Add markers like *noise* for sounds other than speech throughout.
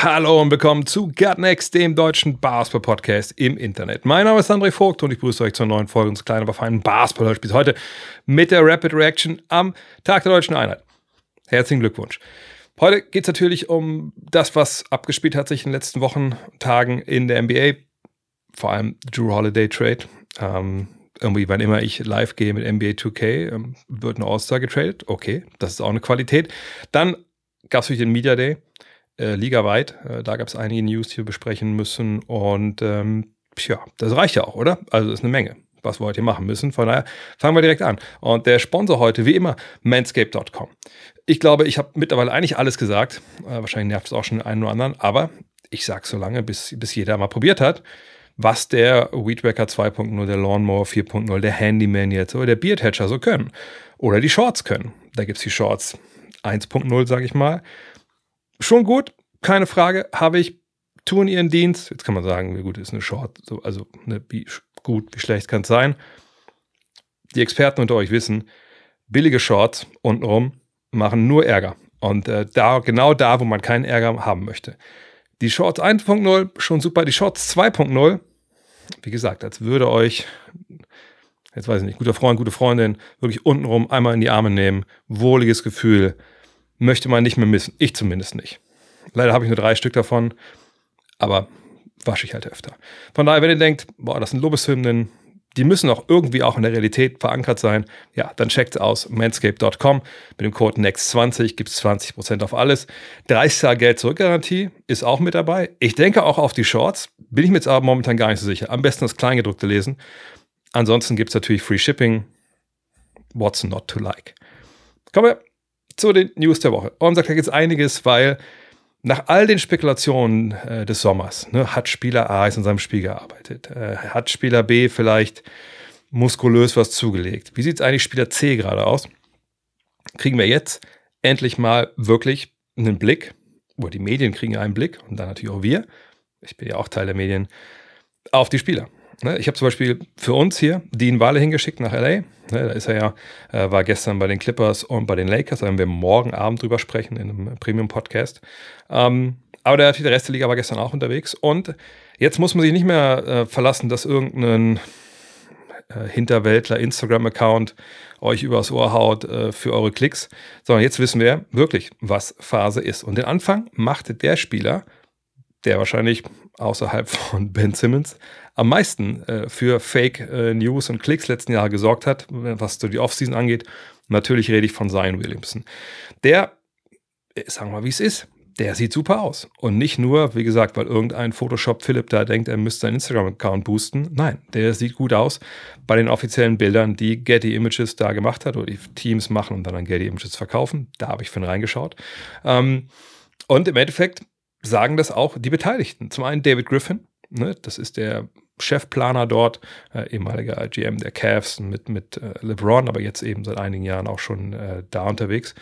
Hallo und willkommen zu Gutnext, dem deutschen Basketball-Podcast im Internet. Mein Name ist André Vogt und ich begrüße euch zur neuen Folge unseres kleinen, aber feinen Basketball-Hörspiels. Heute mit der Rapid Reaction am Tag der Deutschen Einheit. Herzlichen Glückwunsch. Heute geht es natürlich um das, was abgespielt hat sich in den letzten Wochen, Tagen in der NBA. Vor allem Drew Holiday Trade. Ähm, irgendwie, wann immer ich live gehe mit NBA 2K, ähm, wird ein All-Star getradet. Okay, das ist auch eine Qualität. Dann gab es natürlich den Media Day äh, ligaweit. Äh, da gab es einige News, die wir besprechen müssen. Und ähm, tja, das reicht ja auch, oder? Also ist eine Menge, was wir heute machen müssen. Von daher fangen wir direkt an. Und der Sponsor heute, wie immer, manscape.com. Ich glaube, ich habe mittlerweile eigentlich alles gesagt. Äh, wahrscheinlich nervt es auch schon den einen oder anderen. Aber ich sage so lange, bis, bis jeder mal probiert hat, was der Weedwacker 2.0, der Lawnmower 4.0, der Handyman jetzt oder der Beard Hatcher so können. Oder die Shorts können. Da gibt es die Shorts 1.0, sage ich mal schon gut, keine Frage, habe ich, tun ihren Dienst. Jetzt kann man sagen, wie gut ist eine Short, so, also ne, wie gut, wie schlecht kann es sein. Die Experten unter euch wissen, billige Shorts untenrum machen nur Ärger. Und äh, da, genau da, wo man keinen Ärger haben möchte. Die Shorts 1.0 schon super, die Shorts 2.0, wie gesagt, als würde euch, jetzt weiß ich nicht, guter Freund, gute Freundin, wirklich untenrum einmal in die Arme nehmen, wohliges Gefühl, möchte man nicht mehr missen. Ich zumindest nicht. Leider habe ich nur drei Stück davon, aber wasche ich halt öfter. Von daher, wenn ihr denkt, boah, das sind Lobeshymnen, die müssen auch irgendwie auch in der Realität verankert sein, ja, dann checkt aus manscape.com. Mit dem Code NEXT20 gibt es 20% auf alles. 30 Tage Geld zurückgarantie ist auch mit dabei. Ich denke auch auf die Shorts. Bin ich mir jetzt aber momentan gar nicht so sicher. Am besten das Kleingedruckte lesen. Ansonsten gibt es natürlich Free Shipping. What's not to like? Kommen wir zu den News der Woche. Und sagt, da gibt es einiges, weil nach all den Spekulationen äh, des Sommers, ne, hat Spieler A ist in seinem Spiel gearbeitet, äh, hat Spieler B vielleicht muskulös was zugelegt. Wie sieht es eigentlich Spieler C gerade aus? Kriegen wir jetzt endlich mal wirklich einen Blick, oder die Medien kriegen einen Blick und dann natürlich auch wir, ich bin ja auch Teil der Medien, auf die Spieler. Ne, ich habe zum Beispiel für uns hier Dean Wale hingeschickt nach LA. Ne, da ist er ja, äh, war gestern bei den Clippers und bei den Lakers. Da werden wir morgen Abend drüber sprechen in einem Premium-Podcast. Ähm, aber der, der Rest der Liga war gestern auch unterwegs. Und jetzt muss man sich nicht mehr äh, verlassen, dass irgendein äh, Hinterwäldler Instagram-Account euch übers Ohr haut äh, für eure Klicks, sondern jetzt wissen wir wirklich, was Phase ist. Und den Anfang machte der Spieler, der wahrscheinlich außerhalb von Ben Simmons am meisten äh, für Fake äh, News und Klicks letzten Jahre gesorgt hat, was so die Offseason angeht. Natürlich rede ich von Zion Williamson. Der, äh, sagen wir mal, wie es ist, der sieht super aus. Und nicht nur, wie gesagt, weil irgendein Photoshop-Philipp da denkt, er müsste seinen Instagram-Account boosten. Nein, der sieht gut aus bei den offiziellen Bildern, die Getty Images da gemacht hat oder die Teams machen und dann an Getty Images verkaufen. Da habe ich von reingeschaut. Ähm, und im Endeffekt sagen das auch die Beteiligten. Zum einen David Griffin, ne, das ist der Chefplaner dort, äh, ehemaliger GM der Cavs mit, mit äh, LeBron, aber jetzt eben seit einigen Jahren auch schon äh, da unterwegs.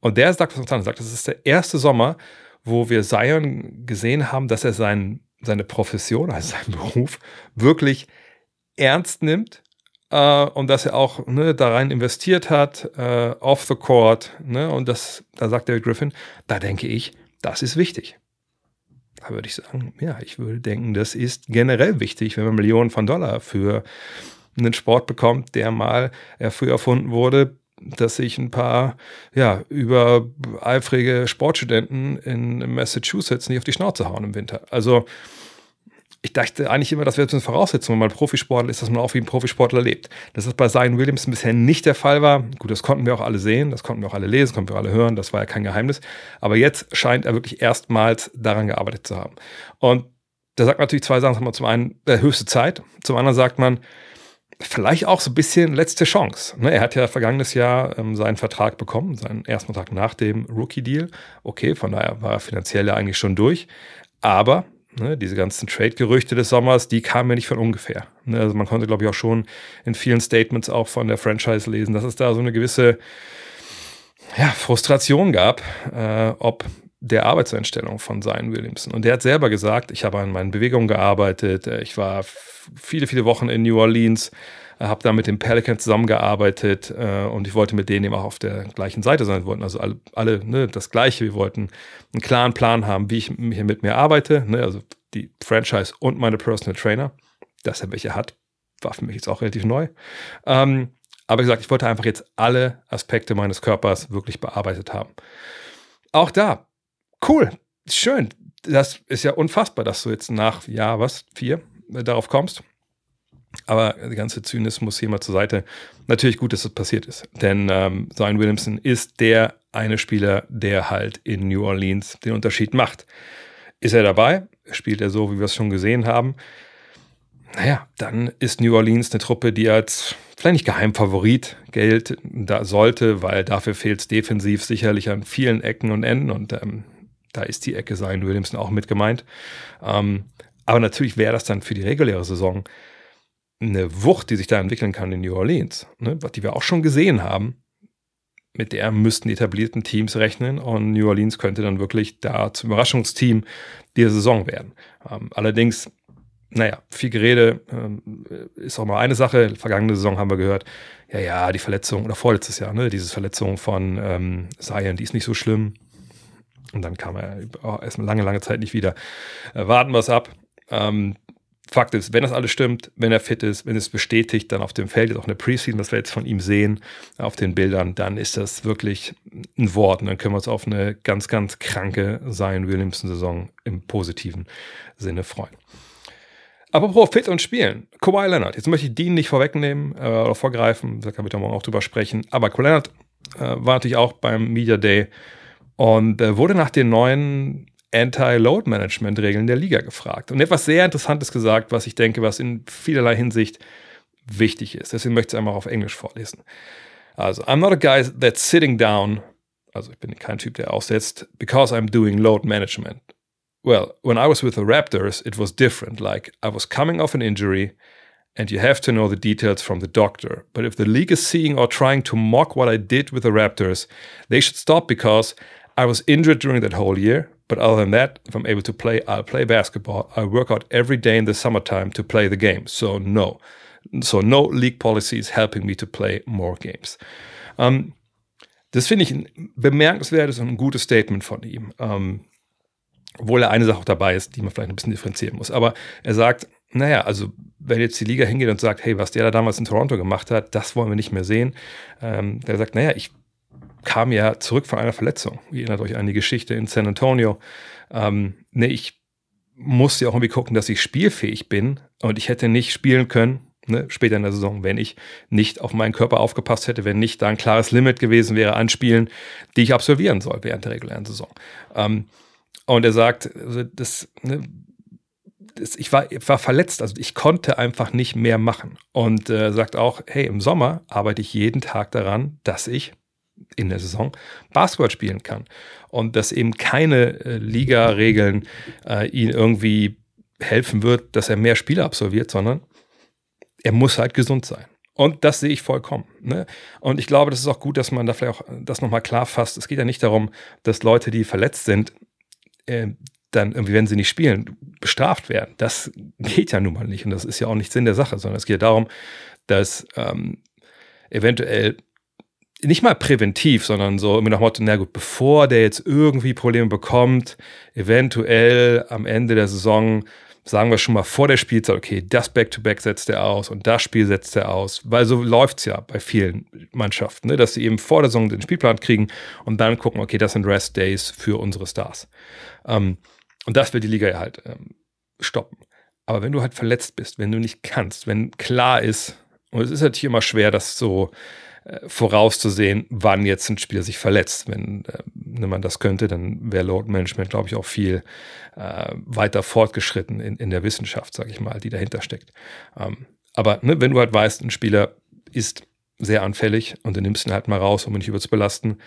Und der sagt was anderes, sagt, das ist der erste Sommer, wo wir Zion gesehen haben, dass er sein, seine Profession, also seinen *laughs* Beruf, wirklich ernst nimmt äh, und dass er auch ne, da rein investiert hat, äh, off the court. Ne, und das, da sagt David Griffin, da denke ich, das ist wichtig. Da würde ich sagen, ja, ich würde denken, das ist generell wichtig, wenn man Millionen von Dollar für einen Sport bekommt, der mal äh, früh erfunden wurde, dass sich ein paar ja, übereifrige Sportstudenten in Massachusetts nicht auf die Schnauze hauen im Winter. Also ich dachte eigentlich immer, das wäre eine Voraussetzung, wenn man Profisportler ist, dass man auch wie ein Profisportler lebt. Dass das bei Zion Williamson bisher nicht der Fall war. Gut, das konnten wir auch alle sehen, das konnten wir auch alle lesen, konnten wir alle hören, das war ja kein Geheimnis. Aber jetzt scheint er wirklich erstmals daran gearbeitet zu haben. Und da sagt man natürlich zwei Sachen. Zum einen äh, höchste Zeit, zum anderen sagt man, vielleicht auch so ein bisschen letzte Chance. Ne, er hat ja vergangenes Jahr ähm, seinen Vertrag bekommen, seinen ersten Vertrag nach dem Rookie-Deal. Okay, von daher war er finanziell ja eigentlich schon durch. Aber Ne, diese ganzen Trade-Gerüchte des Sommers, die kamen mir nicht von ungefähr. Ne, also man konnte, glaube ich, auch schon in vielen Statements auch von der Franchise lesen, dass es da so eine gewisse ja, Frustration gab, äh, ob der Arbeitseinstellung von Zion Williamson. Und der hat selber gesagt, ich habe an meinen Bewegungen gearbeitet, äh, ich war viele, viele Wochen in New Orleans, habe da mit dem Pelican zusammengearbeitet äh, und ich wollte mit denen eben auch auf der gleichen Seite sein. Wir wollten also alle, alle ne, das Gleiche. Wir wollten einen klaren Plan haben, wie ich hier mit mir arbeite. Ne, also die Franchise und meine Personal Trainer. Dass er welche hat, war für mich jetzt auch relativ neu. Ähm, aber gesagt, ich wollte einfach jetzt alle Aspekte meines Körpers wirklich bearbeitet haben. Auch da, cool, schön. Das ist ja unfassbar, dass du jetzt nach, ja, was, vier äh, darauf kommst. Aber der ganze Zynismus hier mal zur Seite. Natürlich gut, dass das passiert ist. Denn ähm, Zion Williamson ist der eine Spieler, der halt in New Orleans den Unterschied macht. Ist er dabei? Spielt er so, wie wir es schon gesehen haben? Naja, dann ist New Orleans eine Truppe, die als vielleicht nicht Geheimfavorit gilt, da sollte, weil dafür fehlt es defensiv sicherlich an vielen Ecken und Enden und ähm, da ist die Ecke Zion Williamson auch mit gemeint. Ähm, aber natürlich wäre das dann für die reguläre Saison eine Wucht, die sich da entwickeln kann in New Orleans, ne, die wir auch schon gesehen haben. Mit der müssten die etablierten Teams rechnen und New Orleans könnte dann wirklich da zum Überraschungsteam dieser Saison werden. Ähm, allerdings, naja, viel Gerede ähm, ist auch mal eine Sache. Vergangene Saison haben wir gehört, ja, ja, die Verletzung, oder vorletztes Jahr, ne, diese Verletzung von ähm, Zion, die ist nicht so schlimm. Und dann kam er oh, erstmal lange, lange Zeit nicht wieder. Äh, warten wir es ab. Ähm, Fakt ist, wenn das alles stimmt, wenn er fit ist, wenn es bestätigt, dann auf dem Feld ist auch eine Preseason, was wir jetzt von ihm sehen, auf den Bildern, dann ist das wirklich ein Wort. Und dann können wir uns auf eine ganz, ganz kranke Zion Williamson-Saison im positiven Sinne freuen. Apropos fit und spielen. Kawhi Leonard. Jetzt möchte ich Dean nicht vorwegnehmen äh, oder vorgreifen, da kann ich da morgen auch drüber sprechen. Aber Kawhi Leonard äh, war natürlich auch beim Media Day und äh, wurde nach den neuen Anti-Load-Management-Regeln der Liga gefragt. Und etwas sehr Interessantes gesagt, was ich denke, was in vielerlei Hinsicht wichtig ist. Deswegen möchte ich es einmal auf Englisch vorlesen. Also, I'm not a guy that's sitting down, also ich bin kein Typ, der aussetzt, because I'm doing load management. Well, when I was with the Raptors, it was different. Like, I was coming off an injury, and you have to know the details from the doctor. But if the league is seeing or trying to mock what I did with the Raptors, they should stop because I was injured during that whole year. But other than that, if I'm able to play, I'll play basketball. I work out every day in the summertime to play the game. So no. So no league policy is helping me to play more games. Um, das finde ich ein bemerkenswertes und ein gutes Statement von ihm. Um, obwohl er eine Sache auch dabei ist, die man vielleicht ein bisschen differenzieren muss. Aber er sagt, naja, also wenn jetzt die Liga hingeht und sagt, hey, was der da damals in Toronto gemacht hat, das wollen wir nicht mehr sehen. Ähm, der sagt, naja, ich kam ja zurück von einer Verletzung. Ihr erinnert euch an die Geschichte in San Antonio. Ähm, nee, ich musste ja auch irgendwie gucken, dass ich spielfähig bin und ich hätte nicht spielen können, ne, später in der Saison, wenn ich nicht auf meinen Körper aufgepasst hätte, wenn nicht da ein klares Limit gewesen wäre an Spielen, die ich absolvieren soll während der regulären Saison. Ähm, und er sagt, also das, ne, das, ich, war, war verletzt, also ich konnte einfach nicht mehr machen. Und äh, sagt auch, hey, im Sommer arbeite ich jeden Tag daran, dass ich in der Saison Basketball spielen kann. Und dass eben keine äh, Liga-Regeln äh, ihn irgendwie helfen wird, dass er mehr Spiele absolviert, sondern er muss halt gesund sein. Und das sehe ich vollkommen. Ne? Und ich glaube, das ist auch gut, dass man da vielleicht auch das nochmal klar fasst. Es geht ja nicht darum, dass Leute, die verletzt sind, äh, dann irgendwie, wenn sie nicht spielen, bestraft werden. Das geht ja nun mal nicht. Und das ist ja auch nicht Sinn der Sache, sondern es geht darum, dass ähm, eventuell nicht mal präventiv, sondern so immer nach Motto, na gut, bevor der jetzt irgendwie Probleme bekommt, eventuell am Ende der Saison, sagen wir schon mal vor der Spielzeit, okay, das Back-to-Back -Back setzt er aus und das Spiel setzt er aus, weil so läuft es ja bei vielen Mannschaften, ne, dass sie eben vor der Saison den Spielplan kriegen und dann gucken, okay, das sind Rest-Days für unsere Stars. Ähm, und das wird die Liga ja halt ähm, stoppen. Aber wenn du halt verletzt bist, wenn du nicht kannst, wenn klar ist, und es ist natürlich immer schwer, das so vorauszusehen, wann jetzt ein Spieler sich verletzt. Wenn, äh, wenn man das könnte, dann wäre Load Management, glaube ich, auch viel äh, weiter fortgeschritten in, in der Wissenschaft, sage ich mal, die dahinter steckt. Ähm, aber ne, wenn du halt weißt, ein Spieler ist sehr anfällig und du nimmst ihn halt mal raus, um ihn nicht überzubelasten,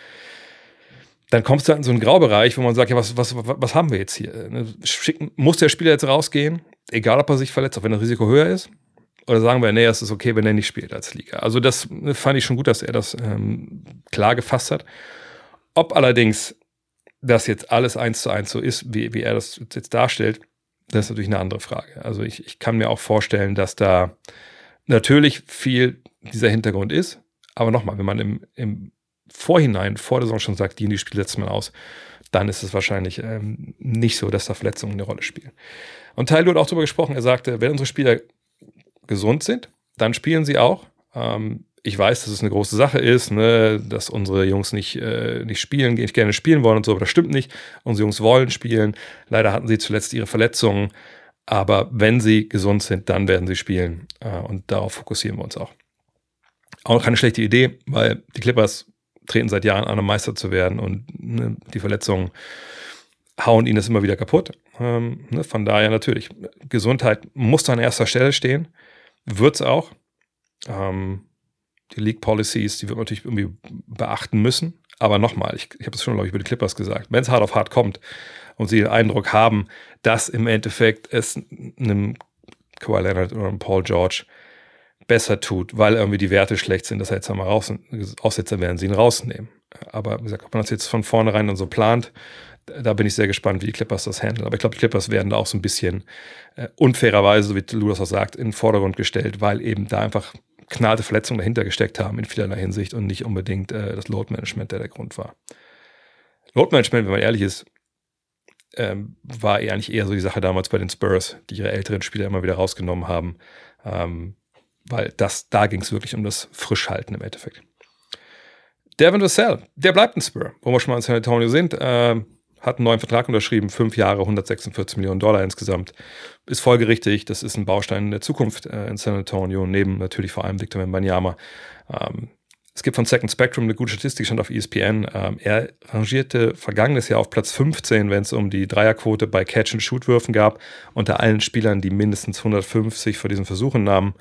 dann kommst du halt in so einen Graubereich, wo man sagt, ja, was, was, was haben wir jetzt hier? Ne, schicken, muss der Spieler jetzt rausgehen, egal ob er sich verletzt, auch wenn das Risiko höher ist? Oder sagen wir, nee, es ist okay, wenn er nicht spielt als Liga. Also das fand ich schon gut, dass er das ähm, klar gefasst hat. Ob allerdings das jetzt alles eins zu eins so ist, wie, wie er das jetzt darstellt, das ist natürlich eine andere Frage. Also ich, ich kann mir auch vorstellen, dass da natürlich viel dieser Hintergrund ist. Aber nochmal, wenn man im, im Vorhinein, vor der Saison schon sagt, die in die Spiele setzt man aus, dann ist es wahrscheinlich ähm, nicht so, dass da Verletzungen eine Rolle spielen. Und Tyler hat auch darüber gesprochen, er sagte, wenn unsere Spieler gesund sind, dann spielen sie auch. Ähm, ich weiß, dass es eine große Sache ist, ne, dass unsere Jungs nicht, äh, nicht spielen, nicht gerne spielen wollen und so, aber das stimmt nicht. Unsere Jungs wollen spielen. Leider hatten sie zuletzt ihre Verletzungen. Aber wenn sie gesund sind, dann werden sie spielen. Äh, und darauf fokussieren wir uns auch. Auch keine schlechte Idee, weil die Clippers treten seit Jahren an, um Meister zu werden und ne, die Verletzungen hauen ihnen das immer wieder kaputt. Ähm, ne, von daher natürlich, Gesundheit muss an erster Stelle stehen, wird es auch. Ähm, die League Policies, die wird man natürlich irgendwie beachten müssen. Aber nochmal, ich, ich habe es schon, glaube ich, über die Clippers gesagt, wenn es hart auf hart kommt und sie den Eindruck haben, dass im Endeffekt es einem Kawhi Leonard oder einem Paul George besser tut, weil irgendwie die Werte schlecht sind, dass er jetzt einmal raus, Aussetzer werden sie ihn rausnehmen. Aber wie gesagt, ob man das jetzt von vornherein dann so plant, da bin ich sehr gespannt, wie die Clippers das handeln. Aber ich glaube, die Clippers werden da auch so ein bisschen äh, unfairerweise, so wie Lou das auch sagt, in den Vordergrund gestellt, weil eben da einfach knallte Verletzungen dahinter gesteckt haben in vielerlei Hinsicht und nicht unbedingt äh, das Load Management, der der Grund war. Load Management, wenn man ehrlich ist, ähm, war eigentlich eher so die Sache damals bei den Spurs, die ihre älteren Spieler immer wieder rausgenommen haben. Ähm, weil das, da ging es wirklich um das Frischhalten im Endeffekt. Devin Vassell, der bleibt ein Spur, wo wir schon mal in San Antonio sind. Äh, hat einen neuen Vertrag unterschrieben, fünf Jahre, 146 Millionen Dollar insgesamt. Ist folgerichtig, das ist ein Baustein der Zukunft äh, in San Antonio, neben natürlich vor allem Victor Wembanyama. Ähm, es gibt von Second Spectrum eine gute Statistik, stand auf ESPN. Ähm, er rangierte vergangenes Jahr auf Platz 15, wenn es um die Dreierquote bei Catch-and-Shoot-Würfen gab, unter allen Spielern, die mindestens 150 vor diesen Versuchen nahmen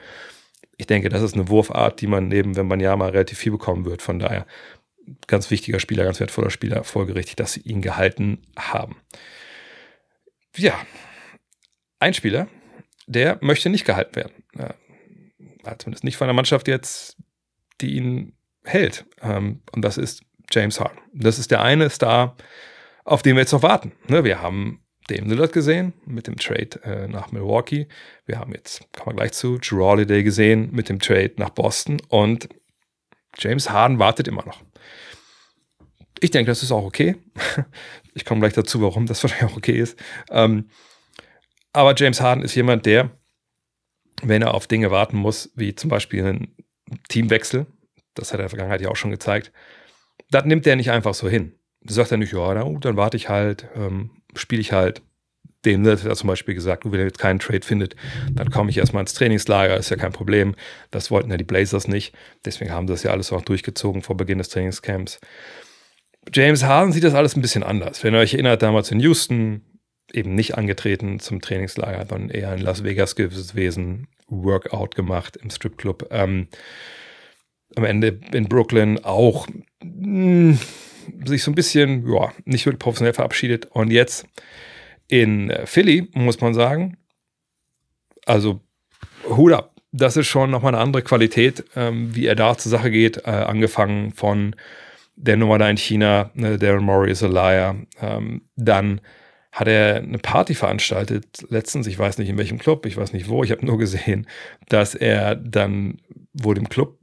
ich denke, das ist eine Wurfart, die man neben Wembanyama relativ viel bekommen wird. Von daher ganz wichtiger Spieler, ganz wertvoller Spieler, folgerichtig, dass sie ihn gehalten haben. Ja, ein Spieler, der möchte nicht gehalten werden. Ja, zumindest nicht von der Mannschaft jetzt, die ihn hält. Ähm, und das ist James Harden. Das ist der eine Star, auf den wir jetzt noch warten. Ne, wir haben Dame Lillard gesehen mit dem Trade äh, nach Milwaukee. Wir haben jetzt, kommen wir gleich zu, Drew Holiday gesehen mit dem Trade nach Boston und James Harden wartet immer noch. Ich denke, das ist auch okay. *laughs* Ich komme gleich dazu, warum das *laughs* wahrscheinlich auch okay ist. Ähm, aber James Harden ist jemand, der, wenn er auf Dinge warten muss, wie zum Beispiel einen Teamwechsel, das hat er in der Vergangenheit ja auch schon gezeigt, das nimmt er nicht einfach so hin. Sagt er nicht, ja, dann warte ich halt, ähm, spiele ich halt. Dem hat er zum Beispiel gesagt, wenn er jetzt keinen Trade findet, dann komme ich erstmal ins Trainingslager, ist ja kein Problem. Das wollten ja die Blazers nicht. Deswegen haben das ja alles auch durchgezogen vor Beginn des Trainingscamps. James Harden sieht das alles ein bisschen anders. Wenn ihr euch erinnert, damals in Houston, eben nicht angetreten zum Trainingslager, sondern eher in Las Vegas gewesen, Workout gemacht im Stripclub. Ähm, am Ende in Brooklyn auch mh, hm, sich so ein bisschen, ja, nicht wirklich professionell verabschiedet. Und jetzt in äh, Philly, muss man sagen, also Hut ab. Das ist schon nochmal eine andere Qualität, ähm, wie er da zur Sache geht, äh, angefangen von der Nummer da in China, ne, Darren Murray is a liar. Ähm, dann hat er eine Party veranstaltet, letztens, ich weiß nicht in welchem Club, ich weiß nicht wo, ich habe nur gesehen, dass er dann wurde im Club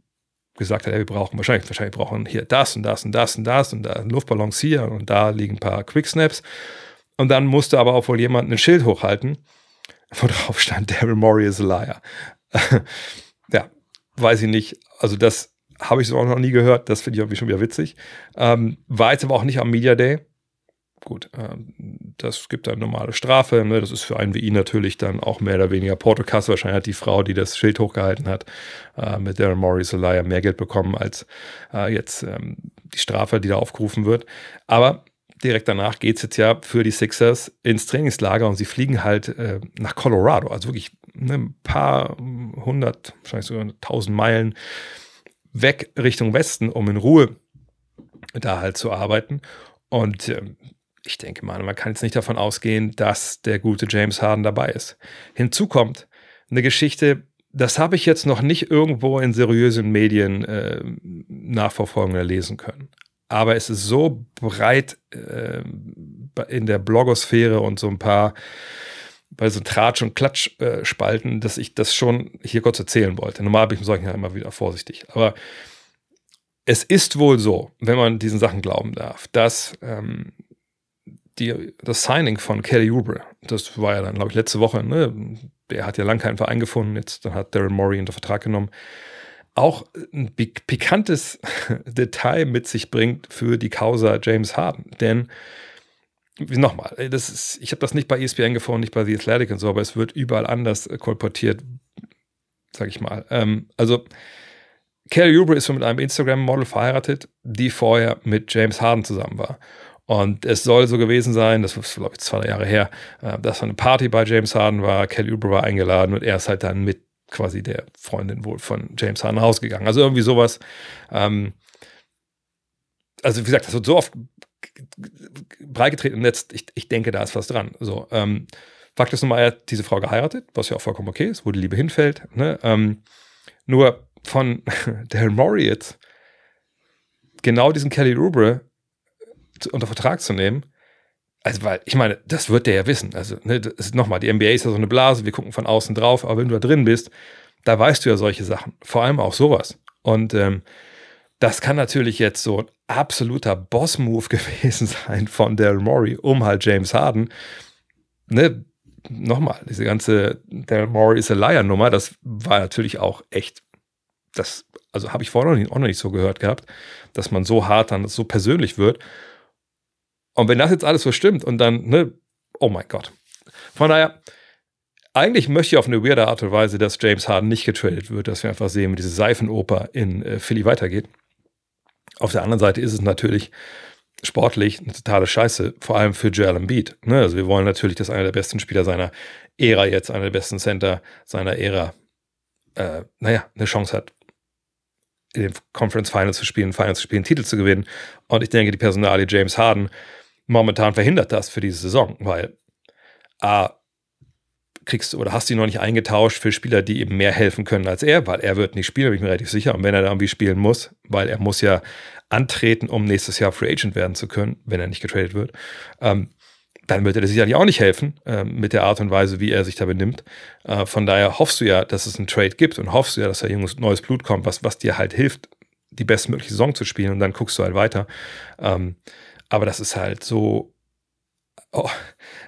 gesagt hat, ja, wir brauchen wahrscheinlich, wahrscheinlich brauchen hier das und das und das und das und da Luftballons hier und da liegen ein paar Quicksnaps. Und dann musste aber auch wohl jemand ein Schild hochhalten, wo drauf stand, *laughs* Daryl Morey is a liar. *laughs* ja, weiß ich nicht. Also das habe ich so auch noch nie gehört. Das finde ich irgendwie schon wieder witzig. Ähm, war jetzt aber auch nicht am Media Day. Gut, ähm, das gibt eine normale Strafe. Ne? Das ist für einen wie ihn natürlich dann auch mehr oder weniger Portokasse. Wahrscheinlich hat die Frau, die das Schild hochgehalten hat, äh, mit Darren Morris Elia mehr Geld bekommen als äh, jetzt ähm, die Strafe, die da aufgerufen wird. Aber direkt danach geht es jetzt ja für die Sixers ins Trainingslager und sie fliegen halt äh, nach Colorado. Also wirklich ne, ein paar hundert, wahrscheinlich sogar tausend Meilen weg Richtung Westen, um in Ruhe da halt zu arbeiten. Und ähm, ich denke mal, man kann jetzt nicht davon ausgehen, dass der gute James Harden dabei ist. Hinzu kommt eine Geschichte, das habe ich jetzt noch nicht irgendwo in seriösen Medien äh, nachverfolgen oder lesen können. Aber es ist so breit äh, in der Blogosphäre und so ein paar bei so Tratsch- und Klatschspalten, äh, dass ich das schon hier kurz erzählen wollte. Normal bin ich mit solchen ja immer wieder vorsichtig. Aber es ist wohl so, wenn man diesen Sachen glauben darf, dass ähm, die, das Signing von Kelly Oubre, das war ja dann, glaube ich, letzte Woche, ne? der hat ja lange keinen Verein gefunden, jetzt dann hat Daryl Morey unter Vertrag genommen, auch ein pikantes *laughs* Detail mit sich bringt für die Causa James Harden. Denn nochmal, das ist, ich habe das nicht bei ESPN gefunden, nicht bei The Athletic und so, aber es wird überall anders kolportiert, sag ich mal. Ähm, also Kelly Oubre ist mit einem Instagram-Model verheiratet, die vorher mit James Harden zusammen war. Und es soll so gewesen sein, das war, glaube ich, zwei Jahre her, äh, dass eine Party bei James Harden war, Kelly Oubre war eingeladen und er ist halt dann mit quasi der Freundin wohl von James Harden rausgegangen. Also irgendwie sowas. Ähm, also wie gesagt, das wird so oft breitgetreten im Netz, ich, ich denke, da ist was dran. So, ähm, Fakt ist nun mal, er hat diese Frau geheiratet, was ja auch vollkommen okay ist, wo die Liebe hinfällt. Ne? Ähm, nur von *laughs* Daryl Morey jetzt genau diesen Kelly Oubre unter Vertrag zu nehmen. Also, weil, ich meine, das wird der ja wissen. Also, ne, nochmal, die NBA ist ja so eine Blase, wir gucken von außen drauf, aber wenn du da drin bist, da weißt du ja solche Sachen. Vor allem auch sowas. Und ähm, das kann natürlich jetzt so ein absoluter Boss-Move *laughs* gewesen sein von Daryl Morey, um halt James Harden. Ne, nochmal, diese ganze Daryl Morey ist a Liar-Nummer, das war natürlich auch echt, das, also habe ich vorher auch noch nicht so gehört gehabt, dass man so hart dann so persönlich wird. Und wenn das jetzt alles so stimmt und dann, ne, oh mein Gott. Von daher, eigentlich möchte ich auf eine weirde Art und Weise, dass James Harden nicht getradet wird, dass wir einfach sehen, wie diese Seifenoper in äh, Philly weitergeht. Auf der anderen Seite ist es natürlich sportlich eine totale Scheiße, vor allem für Joel Embiid. Ne? Also wir wollen natürlich, dass einer der besten Spieler seiner Ära jetzt, einer der besten Center seiner Ära, äh, naja, eine Chance hat, in den Conference Finals zu spielen, Finals zu spielen, Titel zu gewinnen. Und ich denke, die Personalie James Harden momentan verhindert das für diese Saison, weil A, kriegst du oder hast ihn noch nicht eingetauscht für Spieler, die ihm mehr helfen können als er, weil er wird nicht spielen, bin ich mir relativ sicher. Und wenn er da irgendwie spielen muss, weil er muss ja antreten, um nächstes Jahr Free Agent werden zu können, wenn er nicht getradet wird, ähm, dann wird er dir sicherlich auch nicht helfen äh, mit der Art und Weise, wie er sich da benimmt. Äh, von daher hoffst du ja, dass es einen Trade gibt und hoffst du ja, dass da junges neues Blut kommt, was, was dir halt hilft, die bestmögliche Saison zu spielen und dann guckst du halt weiter. Ähm, aber das ist halt so, oh,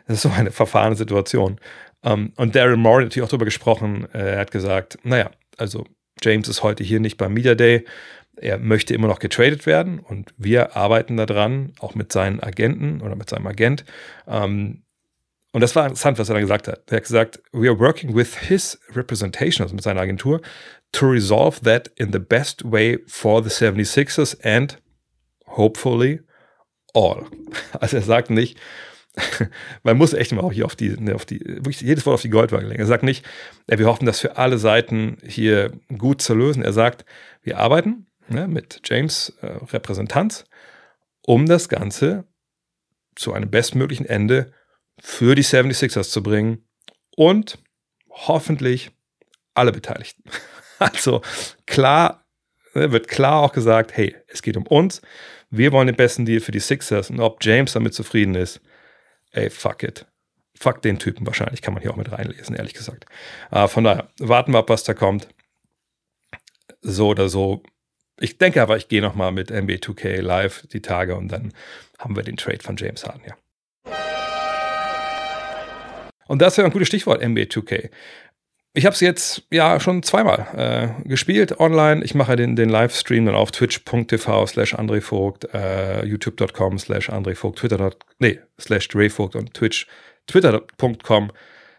das ist so eine verfahrene Situation. Um, ähm, und Daryl hat natürlich auch darüber gesprochen. Er hat gesagt, naja, also James ist heute hier nicht beim Media Day. Er möchte immer noch getradet werden und wir arbeiten daran, auch mit seinen Agenten oder mit seinem Agent. Um, ähm, und das war interessant, was er dann gesagt hat. Er hat gesagt, we are working with his representation, also mit seiner Agentur, to resolve that in the best way for the 76ers and hopefully all. *laughs* Also er sagt nicht, *laughs* man muss echt immer auch hier auf die, ne, auf die, wirklich jedes Wort auf die Goldwaage legen. Er sagt nicht, wir hoffen, das für alle Seiten hier gut zu lösen. Er sagt, wir arbeiten ne, mit James äh, Repräsentanz, um das Ganze zu einem bestmöglichen Ende für die 76ers zu bringen und hoffentlich alle Beteiligten. *laughs* Also klar, ne, wird klar auch gesagt, hey, es geht um uns. Wir wollen den besten Deal für die Sixers und ob James damit zufrieden ist, ey, fuck it. Fuck den Typen wahrscheinlich, kann man hier auch mit reinlesen, ehrlich gesagt. Uh, von daher, warten wir ab, was da kommt. So oder so. Ich denke aber, ich gehe nochmal mit NBA 2K live die Tage und dann haben wir den Trade von James Harden, ja. Und das wäre ein gutes Stichwort, NBA 2K. Ich habe es jetzt ja schon zweimal äh, gespielt online. Ich mache den, den Livestream dann auf twitch.tv slash André Vogt, äh, youtube.com slash André Vogt, twitter. Nee, slash Drehvogt und Twitch, twitter.com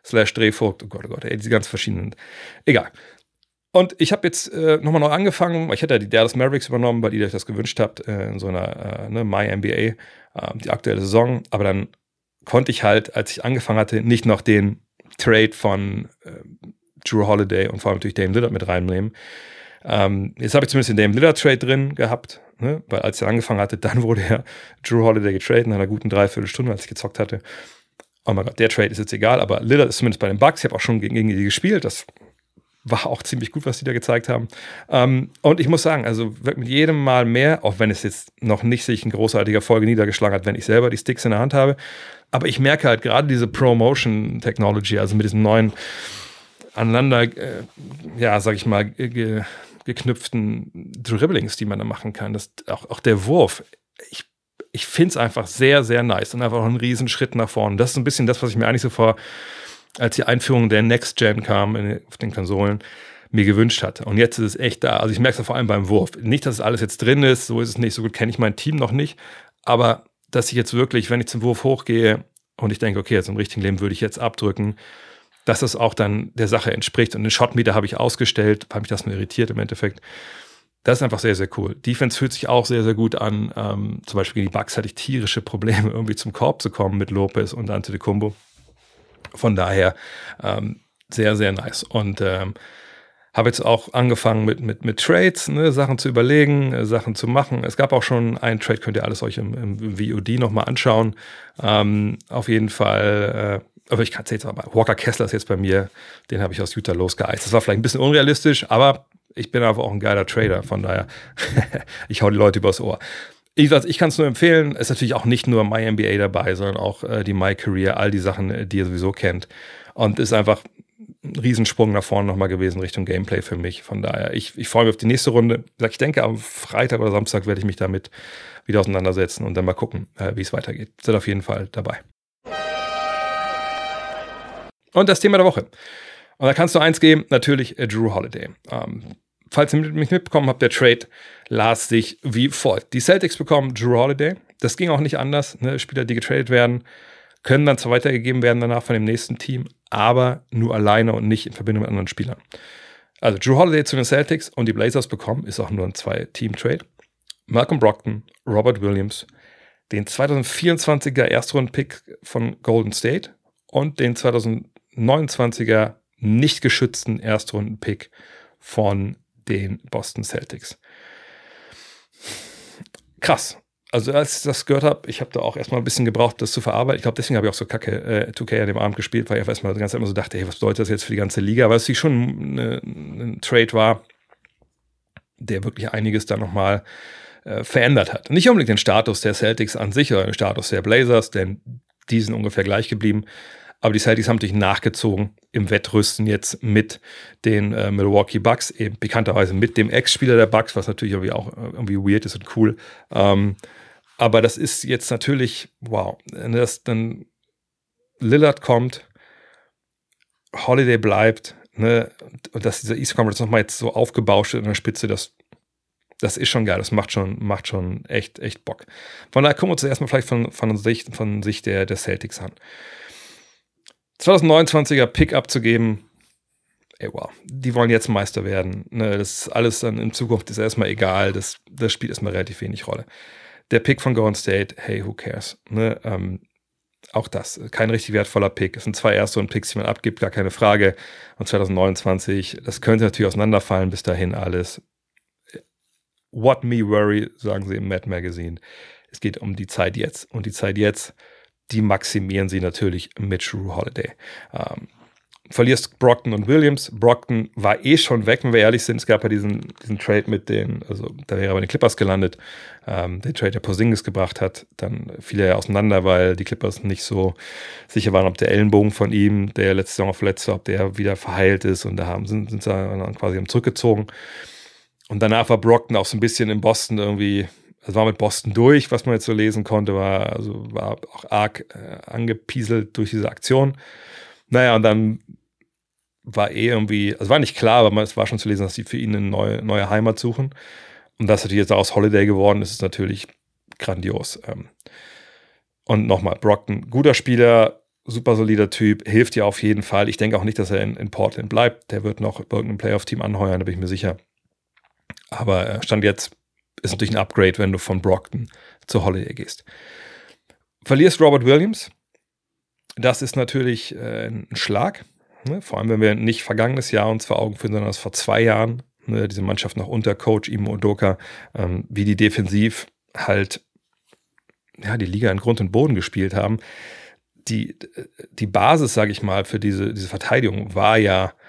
slash Drehvogt. Oh Gott, oh Gott, ey, diese ganz verschiedenen. Egal. Und ich habe jetzt äh, nochmal neu angefangen. Ich hätte ja die Dallas Mavericks übernommen, weil ihr euch das gewünscht habt, äh, in so einer äh, ne, My NBA, äh, die aktuelle Saison. Aber dann konnte ich halt, als ich angefangen hatte, nicht noch den Trade von äh, Drew Holiday und vor allem natürlich Dame Lillard mit reinnehmen. Ähm, jetzt habe ich zumindest den Dame Lillard Trade drin gehabt. Ne? Weil als er angefangen hatte, *laughs* dann wurde er Drew Holiday getradet in einer guten Dreiviertelstunde, als ich gezockt hatte. Oh mein Gott, der Trade ist jetzt egal, aber Lillard ist zumindest bei den Bucks. Ich habe auch schon gegen, gegen die gespielt. Das war auch ziemlich gut, was die da gezeigt haben. Ähm, und ich muss sagen, also mit jedem Mal mehr, auch wenn es jetzt noch nicht sich ein großartiger Folge niedergeschlagen hat, wenn ich selber die Sticks in der Hand habe. Aber ich merke halt gerade diese Promotion Technology, also mit diesen neuen aneinander, äh, ja, sag ich mal, ge geknüpften Dribblings, die man da machen kann. Das, auch, auch der Wurf. Ich, ich finde es einfach sehr, sehr nice und einfach auch ein Riesenschritt nach vorne. Das ist ein bisschen das, was ich mir eigentlich so vor als die Einführung der Next Gen kam in, auf den Konsolen, mir gewünscht hatte. Und jetzt ist es echt da. Also ich merke es vor allem beim Wurf. Nicht, dass es alles jetzt drin ist, so ist es nicht, so gut kenne ich mein Team noch nicht, aber dass ich jetzt wirklich, wenn ich zum Wurf hochgehe und ich denke, okay, jetzt im richtigen Leben würde ich jetzt abdrücken, dass das auch dann der Sache entspricht. Und den Shotmeter habe ich ausgestellt, weil mich das nur irritiert im Endeffekt. Das ist einfach sehr, sehr cool. Defense fühlt sich auch sehr, sehr gut an. Ähm, zum Beispiel gegen die Bucks hatte ich tierische Probleme, *laughs* irgendwie zum Korb zu kommen mit Lopez und Antetokounmpo. Von daher ähm, sehr, sehr nice. Und ähm, habe jetzt auch angefangen mit, mit, mit Trades, ne, Sachen zu überlegen, äh, Sachen zu machen. Es gab auch schon einen Trade, könnt ihr alles euch im, im VOD nochmal anschauen. Ähm, auf jeden Fall, äh, aber ich kann es jetzt aber, Walker Kessler ist jetzt bei mir, den habe ich aus Utah losgeeist. Das war vielleicht ein bisschen unrealistisch, aber ich bin einfach auch ein geiler Trader, von daher, *laughs* ich hau die Leute übers Ohr ich, ich kann es nur empfehlen. Ist natürlich auch nicht nur MyNBA dabei, sondern auch äh, die My Career, all die Sachen, äh, die ihr sowieso kennt. Und ist einfach ein Riesensprung nach vorne nochmal gewesen Richtung Gameplay für mich. Von daher, ich, ich freue mich auf die nächste Runde. Ich denke, am Freitag oder Samstag werde ich mich damit wieder auseinandersetzen und dann mal gucken, äh, wie es weitergeht. Seid auf jeden Fall dabei. Und das Thema der Woche. Und da kannst du eins geben, natürlich äh, Drew Holiday. Ähm, falls ihr mich mitbekommen habt, der Trade las sich wie folgt. Die Celtics bekommen Drew Holiday. Das ging auch nicht anders. Ne? Spieler, die getradet werden, können dann zwar weitergegeben werden danach von dem nächsten Team, aber nur alleine und nicht in Verbindung mit anderen Spielern. Also Drew Holiday zu den Celtics und die Blazers bekommen, ist auch nur ein Zwei-Team-Trade. Malcolm Brockton, Robert Williams, den 2024er Erstrunden-Pick von Golden State und den 2029er nicht geschützten Erstrunden-Pick von den Boston Celtics. Krass. Also als ich das gehört habe, ich habe da auch erstmal ein bisschen gebraucht, das zu verarbeiten. Ich glaube, deswegen habe ich auch so kacke äh, 2K an dem Abend gespielt, weil ich erstmal die ganze Zeit immer so dachte, hey, was bedeutet das jetzt für die ganze Liga? Weil es sich schon eine, ein Trade war, der wirklich einiges da nochmal äh, verändert hat. Nicht unbedingt den Status der Celtics an sich oder den Status der Blazers, denn die sind ungefähr gleich geblieben. Aber die Celtics haben natürlich nachgezogen im Wettrüsten jetzt mit den äh, Milwaukee Bucks, eben bekannterweise mit dem Ex-Spieler der Bucks, was natürlich irgendwie auch äh, irgendwie weird ist und cool. Ähm, aber das ist jetzt natürlich, wow, dass dann Lillard kommt, Holiday bleibt, ne, und dass dieser East Conference nochmal jetzt so aufgebauscht wird in der Spitze, das, das ist schon geil, das macht schon, macht schon echt, echt Bock. Von daher gucken wir uns erstmal vielleicht von, von Sicht, von Sicht der, der Celtics an. 2029er Pick abzugeben, ey, wow, die wollen jetzt Meister werden. Ne, das ist alles dann in Zukunft ist erstmal egal. Das, das spielt erstmal relativ wenig Rolle. Der Pick von Golden State, hey, who cares? Ne, ähm, auch das, kein richtig wertvoller Pick. Es sind zwei erste und Picks, die man abgibt, gar keine Frage. Und 2029, das könnte natürlich auseinanderfallen bis dahin alles. What me worry, sagen sie im Mad Magazine. Es geht um die Zeit jetzt. Und die Zeit jetzt die maximieren sie natürlich mit Drew Holiday. Ähm, verlierst Brockton und Williams. Brockton war eh schon weg, wenn wir ehrlich sind. Es gab ja diesen, diesen Trade mit den, also da wäre er bei den Clippers gelandet. Ähm, der Trade, der Porzingis gebracht hat. Dann fiel er ja auseinander, weil die Clippers nicht so sicher waren, ob der Ellenbogen von ihm, der letzte Saison verletzt war, ob der wieder verheilt ist. Und da haben, sind, sind sie dann quasi zurückgezogen. Und danach war Brockton auch so ein bisschen in Boston irgendwie das war mit Boston durch, was man jetzt so lesen konnte, war, also war auch arg äh, angepieselt durch diese Aktion. Naja, und dann war eh irgendwie, also war nicht klar, aber es war schon zu lesen, dass sie für ihn eine neue, neue Heimat suchen. Und dass natürlich jetzt aus Holiday geworden ist, ist natürlich grandios. Ähm. Und nochmal, Brockton, guter Spieler, super solider Typ, hilft dir auf jeden Fall. Ich denke auch nicht, dass er in, in Portland bleibt. Der wird noch irgendein Playoff-Team anheuern, da bin ich mir sicher. Aber äh, stand jetzt ist natürlich ein Upgrade, wenn du von Brockton zu Holiday gehst. Verlierst Robert Williams. Das ist natürlich äh, ein Schlag. Ne? Vor allem, wenn wir nicht vergangenes Jahr uns vor Augen führen, sondern das vor zwei Jahren. ne, diese Mannschaft noch unter Coach Imo Odoka, ähm, wie die defensiv halt ja, die Liga in Grund und Boden gespielt haben. Die, die Basis, sage ich mal, für diese, diese Verteidigung war ja äh,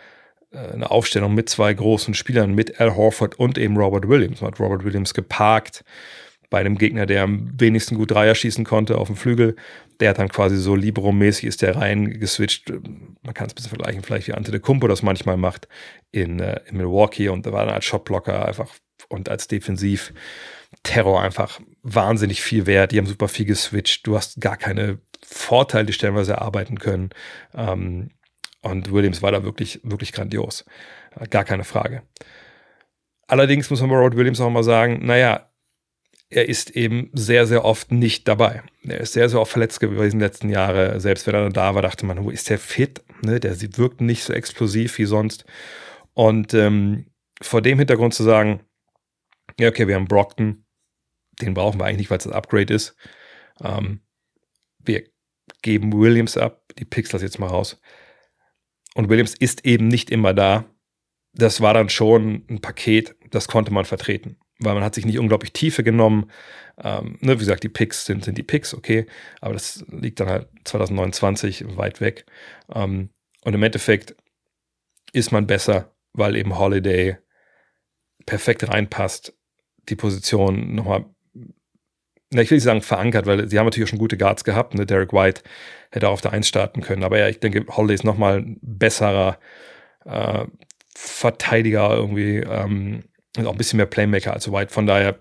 eine Aufstellung mit zwei großen Spielern, mit Al Horford und eben Robert Williams. Man hat Robert Williams geparkt bei einem Gegner, der am wenigsten gut Dreier schießen konnte auf dem Flügel. Der hat dann quasi so Libero-mäßig ist der rein geswitcht. Man kann es ein bisschen vergleichen, vielleicht wie Ante de Kumpo das manchmal macht in, äh, in Milwaukee und da war dann als Shotblocker einfach und als Defensiv Terror einfach wahnsinnig viel wert. Die haben super viel geswitcht. Du hast gar keine Vorteile, die stellenweise erarbeiten können. Ähm, und Williams war da wirklich, wirklich grandios. Gar keine Frage. Allerdings muss man bei Robert Williams auch mal sagen, naja, er ist eben sehr, sehr oft nicht dabei. Er ist sehr, sehr oft verletzt gewesen in den letzten Jahren. Selbst wenn er da war, dachte man, wo ist der fit? Ne, der wirkt nicht so explosiv wie sonst. Und ähm, vor dem Hintergrund zu sagen, ja, okay, wir haben Brockton, den brauchen wir eigentlich nicht, weil es das Upgrade ist. Ähm, wir geben Williams ab, die Pixel jetzt mal raus. Und Williams ist eben nicht immer da. Das war dann schon ein Paket, das konnte man vertreten weil man hat sich nicht unglaublich Tiefe genommen. Ähm, ne, wie gesagt, die Picks sind, sind die Picks, okay, aber das liegt dann halt 2029 weit weg. Ähm, und im Endeffekt ist man besser, weil eben Holiday perfekt reinpasst, die Position nochmal, na, ich will nicht sagen verankert, weil sie haben natürlich auch schon gute Guards gehabt. Ne? Derek White hätte auch auf der 1 starten können, aber ja, ich denke, Holiday ist nochmal ein besserer äh, Verteidiger irgendwie. Ähm, und auch ein bisschen mehr Playmaker als White. Von daher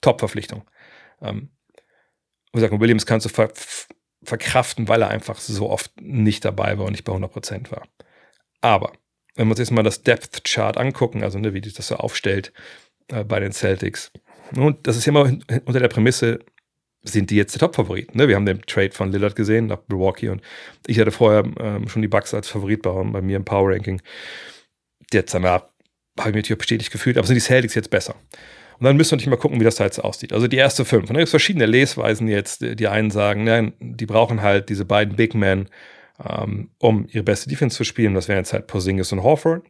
Top-Verpflichtung. Ähm, wie gesagt, Williams kannst du ver verkraften, weil er einfach so oft nicht dabei war und nicht bei 100% war. Aber wenn wir uns jetzt mal das Depth Chart angucken, also ne, wie das so aufstellt äh, bei den Celtics, und das ist ja immer unter der Prämisse, sind die jetzt der Top-Favorit. Ne? Wir haben den Trade von Lillard gesehen nach Milwaukee und ich hatte vorher ähm, schon die Bucks als Favorit bei, bei mir im Power Ranking. Jetzt danach habe ich mich natürlich bestätigt gefühlt, aber sind die Celtics jetzt besser? Und dann müssen wir natürlich mal gucken, wie das da jetzt aussieht. Also die erste fünf. Und da gibt es verschiedene Lesweisen jetzt. Die einen sagen, nein, die brauchen halt diese beiden Big Men, ähm, um ihre beste Defense zu spielen. Das wären jetzt halt Porzingis und Horford.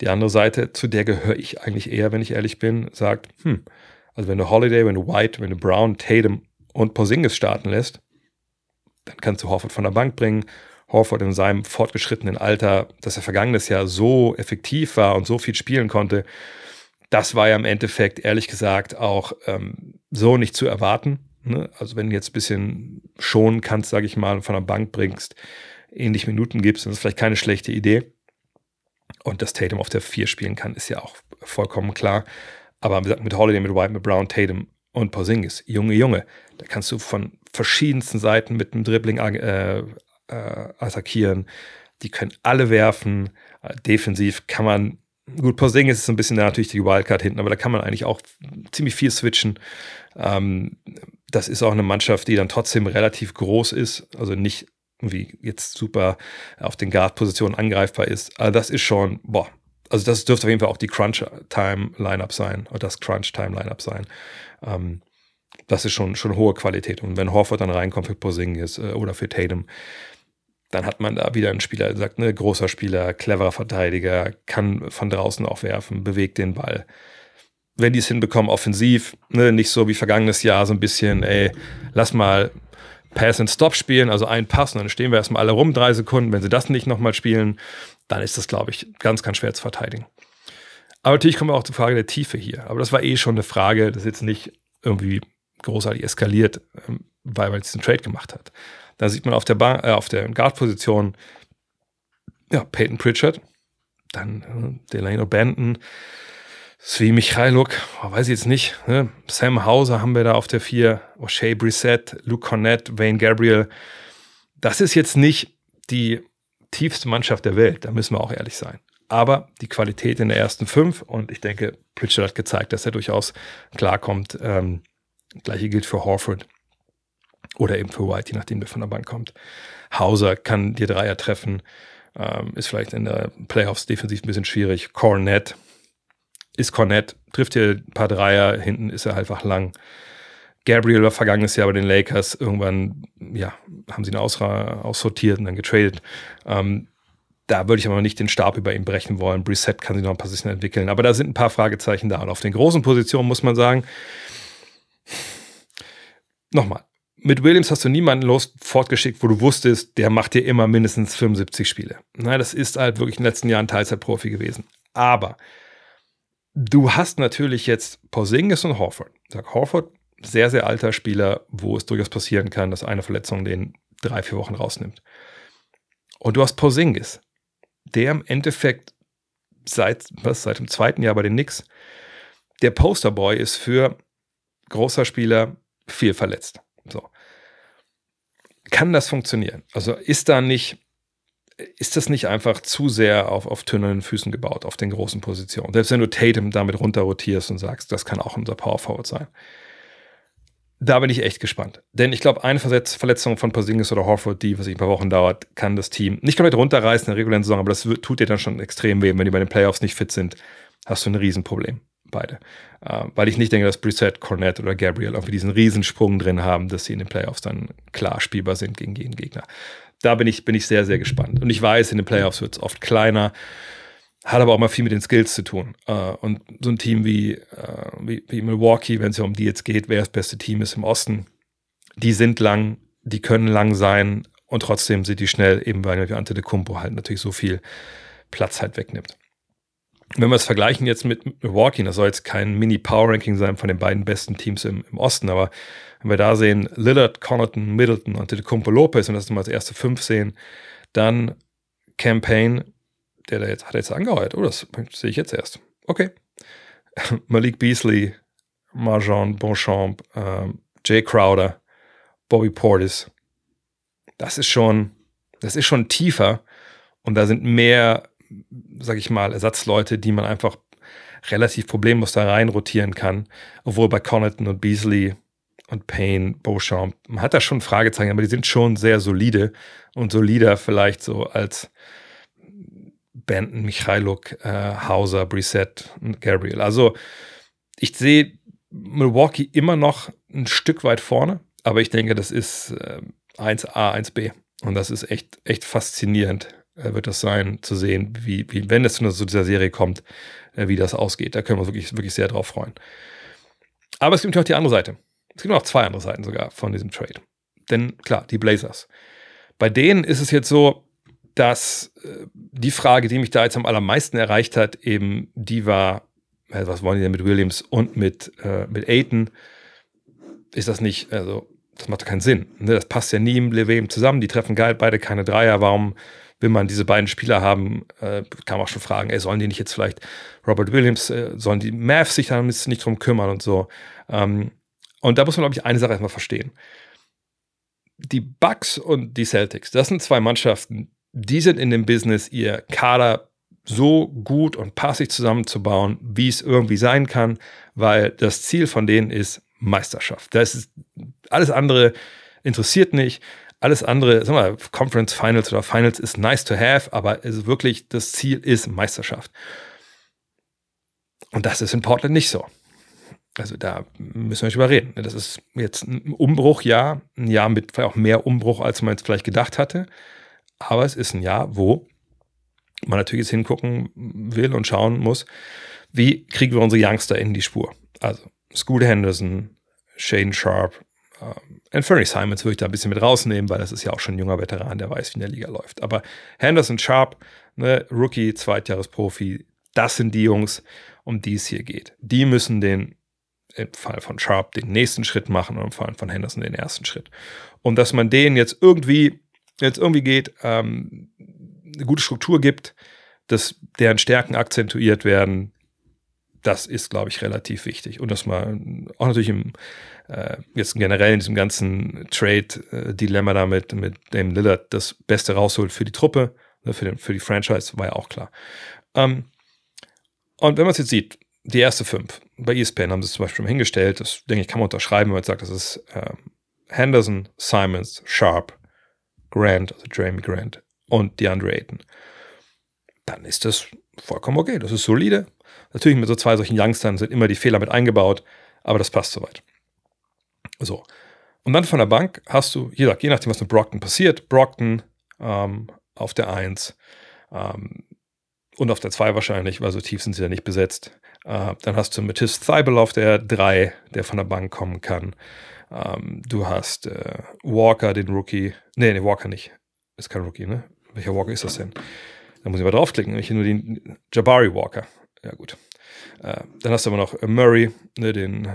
Die andere Seite, zu der gehöre ich eigentlich eher, wenn ich ehrlich bin, sagt, hm, also wenn du Holiday, wenn du White, wenn du Brown, Tatum und Porzingis starten lässt, dann kannst du Horford von der Bank bringen Horford in seinem fortgeschrittenen Alter, dass er vergangenes Jahr so effektiv war und so viel spielen konnte, das war ja im Endeffekt, ehrlich gesagt, auch ähm, so nicht zu erwarten. Ne? Also wenn du jetzt ein bisschen schonen kannst, sage ich mal, von der Bank bringst, ähnlich Minuten gibst, dann ist vielleicht keine schlechte Idee. Und dass Tatum auf der 4 spielen kann, ist ja auch vollkommen klar. Aber wie gesagt, mit Holiday, mit White, mit Brown, Tatum und Porzingis, Junge, Junge, da kannst du von verschiedensten Seiten mit dem Dribbling äh, äh, attackieren. Die können alle werfen. Defensiv kann man, gut, Porzingis ist ein bisschen natürlich die Wildcard hinten, aber da kann man eigentlich auch ziemlich viel switchen. Ähm, das ist auch eine Mannschaft, die dann trotzdem relativ groß ist, also nicht irgendwie jetzt super auf den Guard-Positionen angreifbar ist. Also das ist schon, boah, also das dürfte auf jeden Fall auch die Crunch-Time-Lineup sein oder das Crunch-Time-Lineup sein. Ähm, das ist schon, schon hohe Qualität. Und wenn Horford dann reinkommt für Porzingis äh, oder für Tatum, dann hat man da wieder einen Spieler, der sagt, ne, großer Spieler, cleverer Verteidiger, kann von draußen auch werfen, bewegt den Ball. Wenn die es hinbekommen, offensiv, ne, nicht so wie vergangenes Jahr, so ein bisschen, ey, lass mal Pass and Stop spielen, also ein Pass und dann stehen wir erstmal alle rum, drei Sekunden. Wenn sie das nicht nochmal spielen, dann ist das, glaube ich, ganz, ganz schwer zu verteidigen. Aber natürlich kommen wir auch zur Frage der Tiefe hier. Aber das war eh schon eine Frage, das ist jetzt nicht irgendwie großartig eskaliert, ähm, weil man jetzt einen Trade gemacht hat. Da sieht man auf der, äh, der Guard-Position ja, Peyton Pritchard, dann äh, Delano Benton, Svi Michailuk, weiß ich jetzt nicht. Ne? Sam Hauser haben wir da auf der 4, O'Shea Brissett, Luke Cornett, Wayne Gabriel. Das ist jetzt nicht die tiefste Mannschaft der Welt, da müssen wir auch ehrlich sein. Aber die Qualität in der ersten fünf und ich denke, Pritchard hat gezeigt, dass er durchaus klarkommt. Ähm, Gleiche gilt für Horford. Oder eben für White, je nachdem, wer von der Bank kommt. Hauser kann dir Dreier treffen, ähm, ist vielleicht in der Playoffs defensiv ein bisschen schwierig. Cornett ist Cornett, trifft hier ein paar Dreier, hinten ist er einfach lang. Gabriel war vergangenes Jahr bei den Lakers, irgendwann, ja, haben sie ihn aussortiert und dann getradet. Ähm, Da würde ich aber nicht den Stab über ihn brechen wollen. Brissett kann sich noch ein paar Positionen entwickeln. Aber da sind ein paar Fragezeichen da. Und auf den großen Positionen muss man sagen, nochmal, mit Williams hast du niemanden los fortgeschickt, wo du wusstest, der macht dir immer mindestens 75 Spiele. Nein, das ist halt wirklich in den letzten Jahren Teilzeitprofi gewesen. Aber du hast natürlich jetzt Porzingis und Horford. Sag Horford, sehr, sehr alter Spieler, wo es durchaus passieren kann, dass eine Verletzung den drei, vier Wochen rausnimmt. Und du hast Porzingis, der im Endeffekt seit, was, seit dem zweiten Jahr bei den Knicks der Posterboy ist für großer Spieler viel verletzt. So. Kann das funktionieren? Also ist da nicht, ist das nicht einfach zu sehr auf, auf dünnen Füßen gebaut, auf den großen Positionen? Selbst wenn du Tatum damit runterrotierst und sagst, das kann auch unser Power Forward sein. Da bin ich echt gespannt. Denn ich glaube, eine Verletzung von Porzingis oder Horford, die, was ich ein paar Wochen dauert, kann das Team nicht komplett runterreißen in der regulären Saison, aber das tut dir dann schon extrem weh. Wenn die bei den Playoffs nicht fit sind, hast du ein Riesenproblem. Beide. Äh, weil ich nicht denke, dass Brissett, Cornette oder Gabriel irgendwie diesen Riesensprung drin haben, dass sie in den Playoffs dann klar spielbar sind gegen jeden Gegner. Da bin ich, bin ich sehr, sehr gespannt. Und ich weiß, in den Playoffs wird es oft kleiner. Hat aber auch mal viel mit den Skills zu tun. Uh, und so ein Team wie, uh, wie, wie, Milwaukee, wenn es ja um die jetzt geht, wer das beste Team ist im Osten, die sind lang, die können lang sein und trotzdem sind die schnell, eben weil Ante de Kumpo halt natürlich so viel Platz halt wegnimmt. Wenn wir es vergleichen jetzt mit Milwaukee, das soll jetzt kein Mini-Power-Ranking sein von den beiden besten Teams im, im, Osten, aber wenn wir da sehen, Lillard, Connaughton, Middleton und Kumpo Lopez und das mal als erste fünf sehen, dann Campaign, der da jetzt, hat er jetzt angeheuert. Oh, das sehe ich jetzt erst. Okay. *laughs* Malik Beasley, Marjan Beauchamp, ähm, Jay Crowder, Bobby Portis. Das ist schon, das ist schon tiefer und da sind mehr, sag ich mal, Ersatzleute, die man einfach relativ problemlos da rein rotieren kann. Obwohl bei Connaughton und Beasley und Payne, Beauchamp, man hat da schon Fragezeichen, aber die sind schon sehr solide und solider vielleicht so als Benton, Michailuk, äh, Hauser, Brissett und Gabriel. Also ich sehe Milwaukee immer noch ein Stück weit vorne, aber ich denke, das ist äh, 1A, 1B. Und das ist echt, echt faszinierend, äh, wird das sein, zu sehen, wie, wie wenn es zu dieser Serie kommt, äh, wie das ausgeht. Da können wir uns wirklich, wirklich sehr drauf freuen. Aber es gibt natürlich auch die andere Seite. Es gibt noch zwei andere Seiten sogar von diesem Trade. Denn klar, die Blazers. Bei denen ist es jetzt so, dass äh, die Frage, die mich da jetzt am allermeisten erreicht hat, eben die war, äh, was wollen die denn mit Williams und mit, äh, mit Aiton? Ist das nicht, also das macht doch keinen Sinn. Ne? Das passt ja nie im Levem zusammen. Die treffen geil, beide keine Dreier. Warum will man diese beiden Spieler haben? Äh, kann man auch schon fragen, ey, sollen die nicht jetzt vielleicht Robert Williams, äh, sollen die Mavs sich da nicht drum kümmern und so? Ähm, und da muss man, glaube ich, eine Sache erstmal verstehen. Die Bucks und die Celtics, das sind zwei Mannschaften, die sind in dem Business, ihr Kader so gut und passig zusammenzubauen, wie es irgendwie sein kann, weil das Ziel von denen ist Meisterschaft. Das ist alles andere interessiert nicht. Alles andere, sag mal, Conference Finals oder Finals ist nice to have, aber es wirklich das Ziel ist Meisterschaft. Und das ist in Portland nicht so. Also da müssen wir nicht drüber reden. Das ist jetzt ein Umbruchjahr, ein Jahr mit vielleicht auch mehr Umbruch, als man jetzt vielleicht gedacht hatte. Aber es ist ein Jahr, wo man natürlich jetzt hingucken will und schauen muss, wie kriegen wir unsere Youngster in die Spur. Also Scoot Henderson, Shane Sharp, ähm, Anthony Simons würde ich da ein bisschen mit rausnehmen, weil das ist ja auch schon ein junger Veteran, der weiß, wie in der Liga läuft. Aber Henderson Sharp, ne, Rookie, Zweitjahresprofi, das sind die Jungs, um die es hier geht. Die müssen den, im Fall von Sharp, den nächsten Schritt machen und im Fall von Henderson den ersten Schritt. Und dass man denen jetzt irgendwie jetzt irgendwie geht, ähm, eine gute Struktur gibt, dass deren Stärken akzentuiert werden, das ist, glaube ich, relativ wichtig. Und dass man auch natürlich im, äh, jetzt generell in diesem ganzen Trade-Dilemma da mit, mit dem Lillard das Beste rausholt für die Truppe, ne, für, den, für die Franchise, war ja auch klar. Ähm, und wenn man es jetzt sieht, die erste fünf, bei ESPN haben sie es zum Beispiel hingestellt, das denke ich, kann man unterschreiben, wenn man sagt, das ist äh, Henderson, Simons, Sharp, Grant, also Jeremy Grant und DeAndre Ayton, dann ist das vollkommen okay. Das ist solide. Natürlich mit so zwei solchen Youngstern sind immer die Fehler mit eingebaut, aber das passt soweit. So. Und dann von der Bank hast du, je, je nachdem, was mit Brockton passiert, Brockton ähm, auf der 1, Ähm, und auf der 2 wahrscheinlich, weil so tief sind sie ja nicht besetzt. Äh, dann hast du Matisse Thibel auf der 3, der von der Bank kommen kann. Ähm, du hast äh, Walker, den Rookie. Nee, nee, Walker nicht. Ist kein Rookie, ne? Welcher Walker ist das denn? Da muss ich mal draufklicken, nämlich nur den Jabari Walker. Ja, gut. Äh, dann hast du aber noch Murray, ne, den äh,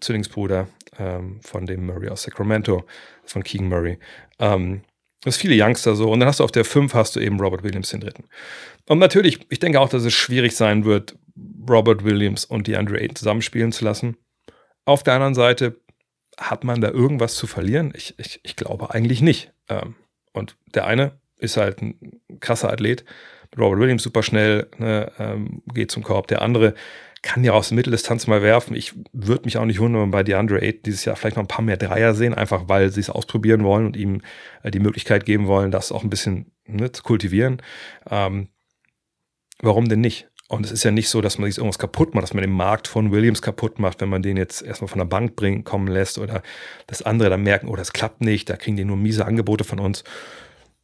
Zwillingsbruder ähm, von dem Murray aus Sacramento, von Keegan Murray. Ähm, das viele Youngster so. Und dann hast du auf der 5 hast du eben Robert Williams den dritten. Und natürlich, ich denke auch, dass es schwierig sein wird, Robert Williams und die Andre Ayton zusammenspielen zu lassen. Auf der anderen Seite hat man da irgendwas zu verlieren? Ich, ich, ich glaube eigentlich nicht. Ähm, und der eine ist halt ein krasser Athlet. Robert Williams super schnell, ne, ähm, geht zum Korb. Der andere kann ja aus der Mitteldistanz mal werfen. Ich würde mich auch nicht wundern, wenn bei DeAndre Ayton dieses Jahr vielleicht noch ein paar mehr Dreier sehen, einfach weil sie es ausprobieren wollen und ihm äh, die Möglichkeit geben wollen, das auch ein bisschen ne, zu kultivieren. Ähm, warum denn nicht? Und es ist ja nicht so, dass man sich irgendwas kaputt macht, dass man den Markt von Williams kaputt macht, wenn man den jetzt erstmal von der Bank bringen, kommen lässt oder dass andere dann merken, oh, das klappt nicht, da kriegen die nur miese Angebote von uns.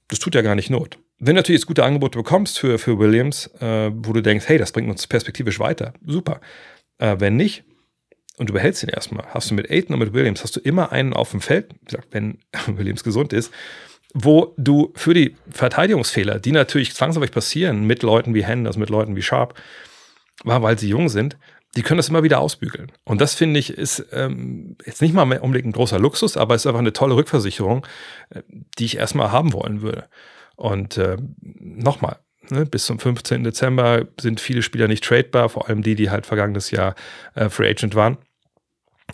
Das tut ja gar nicht Not. Wenn du natürlich jetzt gute Angebote bekommst für, für Williams, äh, wo du denkst, hey, das bringt uns perspektivisch weiter, super. Äh, wenn nicht, und du behältst ihn erstmal, hast du mit Aiton und mit Williams, hast du immer einen auf dem Feld, wie gesagt, wenn *laughs* Williams gesund ist, wo du für die Verteidigungsfehler, die natürlich zwangsläufig passieren mit Leuten wie Henders, mit Leuten wie Sharp, weil sie jung sind, die können das immer wieder ausbügeln. Und das finde ich ist ähm, jetzt nicht mal unbedingt ein großer Luxus, aber es ist einfach eine tolle Rückversicherung, äh, die ich erstmal haben wollen würde. Und äh, nochmal, ne, bis zum 15. Dezember sind viele Spieler nicht tradebar, vor allem die, die halt vergangenes Jahr äh, Free Agent waren.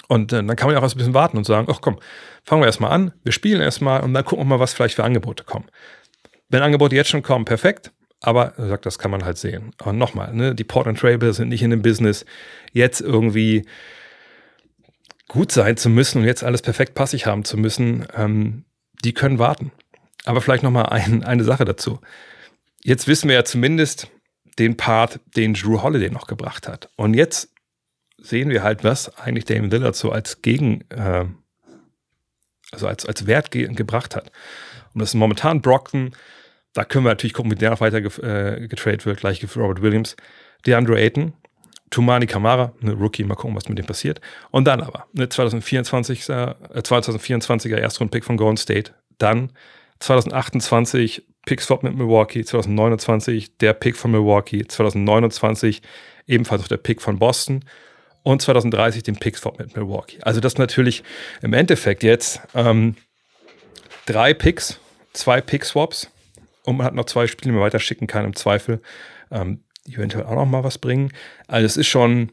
Und äh, dann kann man ja auch ein bisschen warten und sagen, ach komm, fangen wir erstmal an, wir spielen erstmal und dann gucken wir mal, was vielleicht für Angebote kommen. Wenn Angebote jetzt schon kommen, perfekt. Aber er sagt, das kann man halt sehen. Und nochmal, ne, die Portland Trailblazers sind nicht in dem Business, jetzt irgendwie gut sein zu müssen und jetzt alles perfekt passig haben zu müssen. Ähm, die können warten. Aber vielleicht nochmal ein, eine Sache dazu. Jetzt wissen wir ja zumindest den Part, den Drew Holiday noch gebracht hat. Und jetzt sehen wir halt, was eigentlich Damon Lillard so als Gegen, äh, also als, als Wert ge gebracht hat. Und das ist momentan Brockton, da können wir natürlich gucken, wie der noch weiter ge äh, getradet wird, gleich für Robert Williams, DeAndre Ayton, Tumani Kamara, eine Rookie, mal gucken, was mit dem passiert. Und dann aber, eine 2024, äh, 2024er Erstrundpick von Golden State, dann 2028 Pick-Swap mit Milwaukee, 2029 der Pick von Milwaukee, 2029 ebenfalls auch der Pick von Boston und 2030 den Pick-Swap mit Milwaukee. Also das natürlich im Endeffekt jetzt ähm, drei Picks, zwei Pick-Swaps und man hat noch zwei Spiele, die man weiterschicken kann im Zweifel, ähm, eventuell auch noch mal was bringen. Also es ist schon,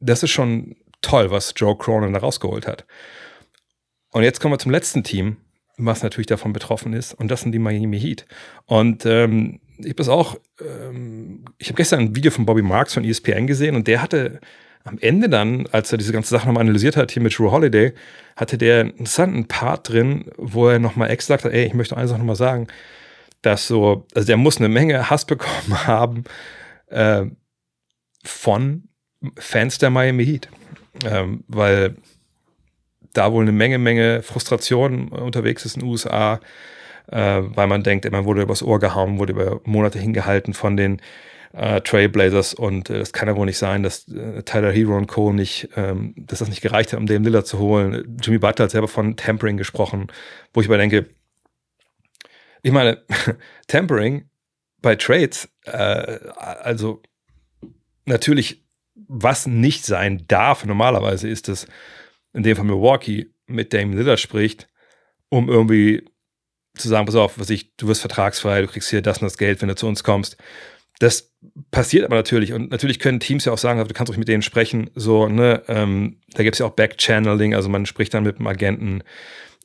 das ist schon toll, was Joe Cronin da rausgeholt hat. Und jetzt kommen wir zum letzten Team, was natürlich davon betroffen ist. Und das sind die Miami Heat. Und ähm, ich habe das auch, ähm, ich habe gestern ein Video von Bobby Marks von ESPN gesehen und der hatte am Ende dann, als er diese ganze Sache nochmal analysiert hat, hier mit Drew Holiday, hatte der einen interessanten Part drin, wo er nochmal extra gesagt hat, ey, ich möchte eine Sache nochmal sagen, dass so, also der muss eine Menge Hass bekommen *laughs* haben äh, von Fans der Miami Heat. Ähm, weil da wohl eine Menge, Menge Frustration unterwegs ist in den USA, äh, weil man denkt, man wurde übers Ohr gehauen, wurde über Monate hingehalten von den äh, Trailblazers und äh, das kann ja wohl nicht sein, dass äh, Tyler Hero und Co. nicht, ähm, dass das nicht gereicht hat, um Dame Lillard zu holen. Jimmy Butler hat selber von Tampering gesprochen, wo ich aber denke, ich meine, *laughs* Tampering bei Trades, äh, also natürlich, was nicht sein darf, normalerweise ist es, in dem von Milwaukee mit Dame Lillard spricht, um irgendwie zu sagen, pass auf, was ich, du wirst vertragsfrei, du kriegst hier das und das Geld, wenn du zu uns kommst. Das passiert aber natürlich und natürlich können Teams ja auch sagen, du kannst auch mit denen sprechen, so, ne, ähm, da gibt es ja auch Backchanneling, also man spricht dann mit dem Agenten,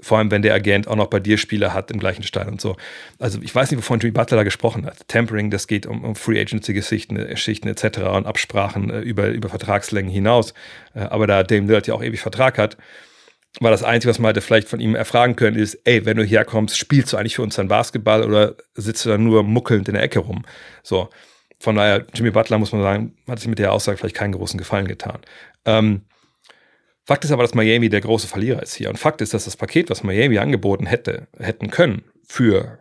vor allem wenn der Agent auch noch bei dir Spieler hat im gleichen Stall und so. Also ich weiß nicht, wovon Jimmy Butler da gesprochen hat. Tempering, das geht um, um Free Agency-Geschichten Geschichten etc. und Absprachen äh, über, über Vertragslängen hinaus. Äh, aber da Dame Lillard ja auch ewig Vertrag hat, war das Einzige, was man hätte vielleicht von ihm erfragen können, ist, ey, wenn du herkommst, spielst du eigentlich für uns dann Basketball oder sitzt du dann nur muckelnd in der Ecke rum? So. Von daher, Jimmy Butler, muss man sagen, hat sich mit der Aussage vielleicht keinen großen Gefallen getan. Ähm, Fakt ist aber, dass Miami der große Verlierer ist hier. Und Fakt ist, dass das Paket, was Miami angeboten hätte, hätten können für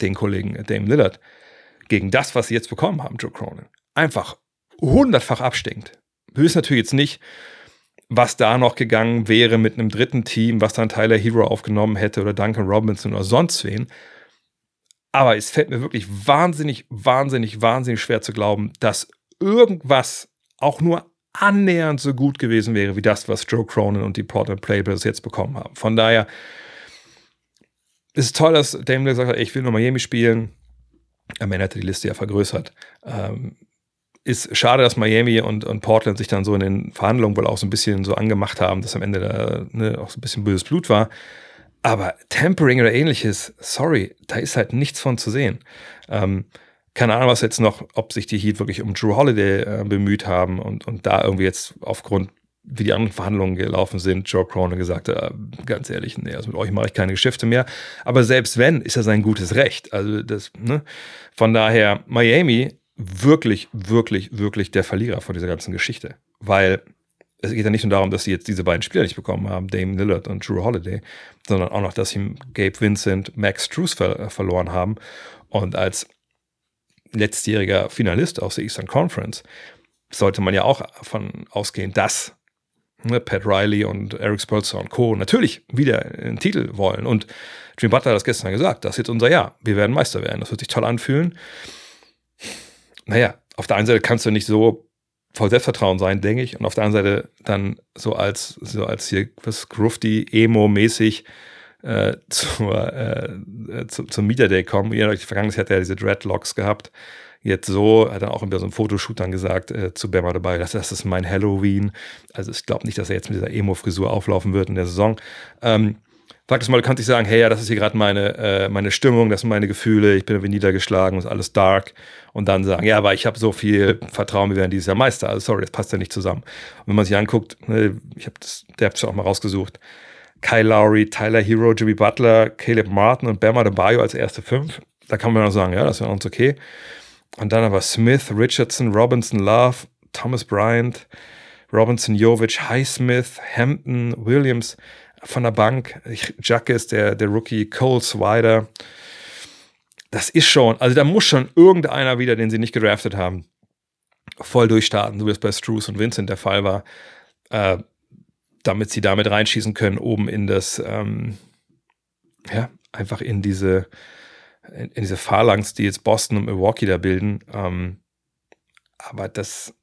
den Kollegen Dame Lillard, gegen das, was sie jetzt bekommen haben, Joe Cronin, einfach hundertfach abstinkt. Wissen natürlich jetzt nicht, was da noch gegangen wäre mit einem dritten Team, was dann Tyler Hero aufgenommen hätte oder Duncan Robinson oder sonst wen. Aber es fällt mir wirklich wahnsinnig, wahnsinnig, wahnsinnig schwer zu glauben, dass irgendwas auch nur annähernd so gut gewesen wäre wie das, was Joe Cronin und die Portland Players jetzt bekommen haben. Von daher ist es toll, dass Damon gesagt hat, ich will nur Miami spielen. Am Ende hat er die Liste ja vergrößert. Ähm, ist schade, dass Miami und, und Portland sich dann so in den Verhandlungen wohl auch so ein bisschen so angemacht haben, dass am Ende da ne, auch so ein bisschen böses Blut war. Aber Tempering oder ähnliches, sorry, da ist halt nichts von zu sehen. Ähm, keine Ahnung, was jetzt noch, ob sich die Heat wirklich um Drew Holiday äh, bemüht haben und, und da irgendwie jetzt aufgrund, wie die anderen Verhandlungen gelaufen sind, Joe Cronin gesagt, äh, ganz ehrlich, nee, also mit euch mache ich keine Geschäfte mehr. Aber selbst wenn, ist das ein gutes Recht. Also das, ne? Von daher, Miami wirklich, wirklich, wirklich der Verlierer von dieser ganzen Geschichte. Weil es geht ja nicht nur darum, dass sie jetzt diese beiden Spieler nicht bekommen haben, Dame Lillard und Drew Holiday, sondern auch noch, dass sie Gabe Vincent, Max Trues ver äh, verloren haben. Und als letztjähriger Finalist aus der Eastern Conference sollte man ja auch davon ausgehen, dass ne, Pat Riley und Eric Spolster und Co. natürlich wieder einen Titel wollen. Und Jim Butler hat das gestern gesagt, das ist jetzt unser Jahr. Wir werden Meister werden. Das wird sich toll anfühlen naja, auf der einen Seite kannst du nicht so voll Selbstvertrauen sein, denke ich, und auf der anderen Seite dann so als, so als hier was Grufty, Emo-mäßig äh, *laughs* zur, äh, zu, zum Media Day kommen. Ja, die Vergangenheit hat er ja diese Dreadlocks gehabt. Jetzt so, hat er auch über so einem Fotoshoot dann gesagt äh, zu Bama dabei, das, das ist mein Halloween. Also ich glaube nicht, dass er jetzt mit dieser Emo-Frisur auflaufen wird in der Saison. Ähm, Das mal, du kannst nicht sagen, hey, ja, das ist hier gerade meine, äh, meine Stimmung, das sind meine Gefühle, ich bin irgendwie niedergeschlagen, ist alles dark. Und dann sagen, ja, aber ich habe so viel Vertrauen, wir werden dieses Jahr Meister. Also sorry, das passt ja nicht zusammen. Und wenn man sich anguckt, ne, ich habe das, der hat es auch mal rausgesucht, Kyle Lowry, Tyler Hero, Jimmy Butler, Caleb Martin und Bama Bayo als erste fünf. Da kann man noch sagen, ja, das wäre uns okay. Und dann aber Smith, Richardson, Robinson, Love, Thomas Bryant, Robinson, Jovic, Highsmith, Hampton, Williams von der Bank. Jack ist der, der Rookie, Cole Swider. Das ist schon, also da muss schon irgendeiner wieder, den sie nicht gedraftet haben, voll durchstarten, so wie es bei Struce und Vincent der Fall war, äh, damit sie damit reinschießen können, oben in das, ähm, ja, einfach in diese, in, in, diese Phalanx, die jetzt Boston und Milwaukee da bilden. Ähm, aber das,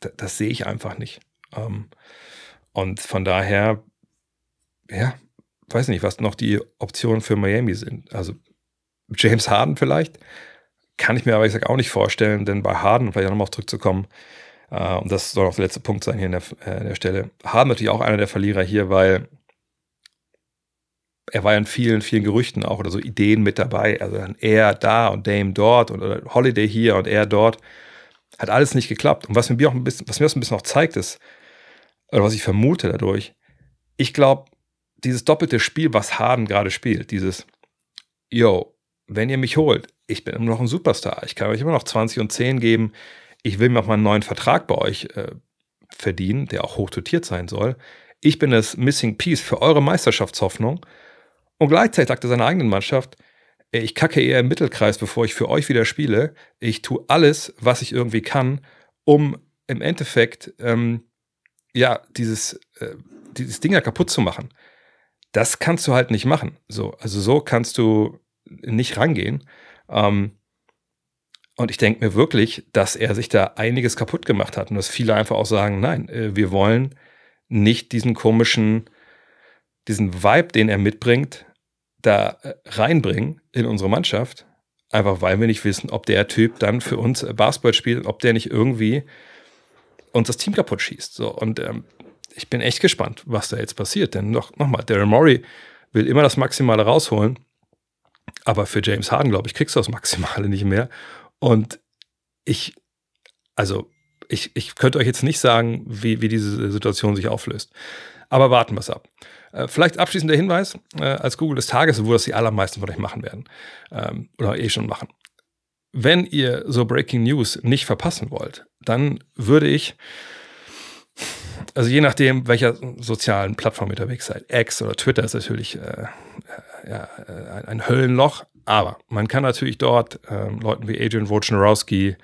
das, das sehe ich einfach nicht. Ähm, und von daher ja, weiß nicht, was noch die Optionen für Miami sind. Also James Harden vielleicht. Kann ich mir aber, ich sag, auch nicht vorstellen, denn bei Harden, vielleicht nochmal zurückzukommen, äh, und das soll auch der letzte Punkt sein hier an der, äh, der Stelle, Harden natürlich auch einer der Verlierer hier, weil er war ja in vielen, vielen Gerüchten auch oder so Ideen mit dabei. Also dann er da und Dame dort und oder Holiday hier und er dort. Hat alles nicht geklappt. Und was mir auch ein bisschen, was mir das ein bisschen auch zeigt, ist, oder was ich vermute dadurch, ich glaube, dieses doppelte Spiel, was Harden gerade spielt, dieses, yo, wenn ihr mich holt, ich bin immer noch ein Superstar, ich kann euch immer noch 20 und 10 geben, ich will mir auch mal einen neuen Vertrag bei euch äh, verdienen, der auch hoch dotiert sein soll. Ich bin das Missing Piece für eure Meisterschaftshoffnung. Und gleichzeitig sagt er seiner eigenen Mannschaft, ich kacke eher im Mittelkreis, bevor ich für euch wieder spiele. Ich tue alles, was ich irgendwie kann, um im Endeffekt ähm, ja dieses, äh, dieses Ding ja kaputt zu machen das kannst du halt nicht machen. So, also so kannst du nicht rangehen. Ähm, und ich denke mir wirklich, dass er sich da einiges kaputt gemacht hat und dass viele einfach auch sagen, nein, äh, wir wollen nicht diesen komischen, diesen Vibe, den er mitbringt, da äh, reinbringen in unsere Mannschaft. Einfach weil wir nicht wissen, ob der Typ dann für uns Basketball spielt, ob der nicht irgendwie uns das Team kaputt schießt. So, und ähm, ich bin echt gespannt, was da jetzt passiert. Denn noch, nochmal, Daryl Morey will immer das Maximale rausholen. Aber für James Harden, glaube ich, kriegst du das Maximale nicht mehr. Und ich, also, ich, ich könnte euch jetzt nicht sagen, wie, wie diese Situation sich auflöst. Aber warten wir es ab. Äh, vielleicht abschließender Hinweis äh, als Google des Tages, wo das die allermeisten von euch machen werden. Ähm, oder eh schon machen. Wenn ihr so Breaking News nicht verpassen wollt, dann würde ich also je nachdem, welcher sozialen Plattform ihr unterwegs seid. X oder Twitter ist natürlich äh, ja, äh, ein Höllenloch. Aber man kann natürlich dort ähm, Leuten wie Adrian Wojnarowski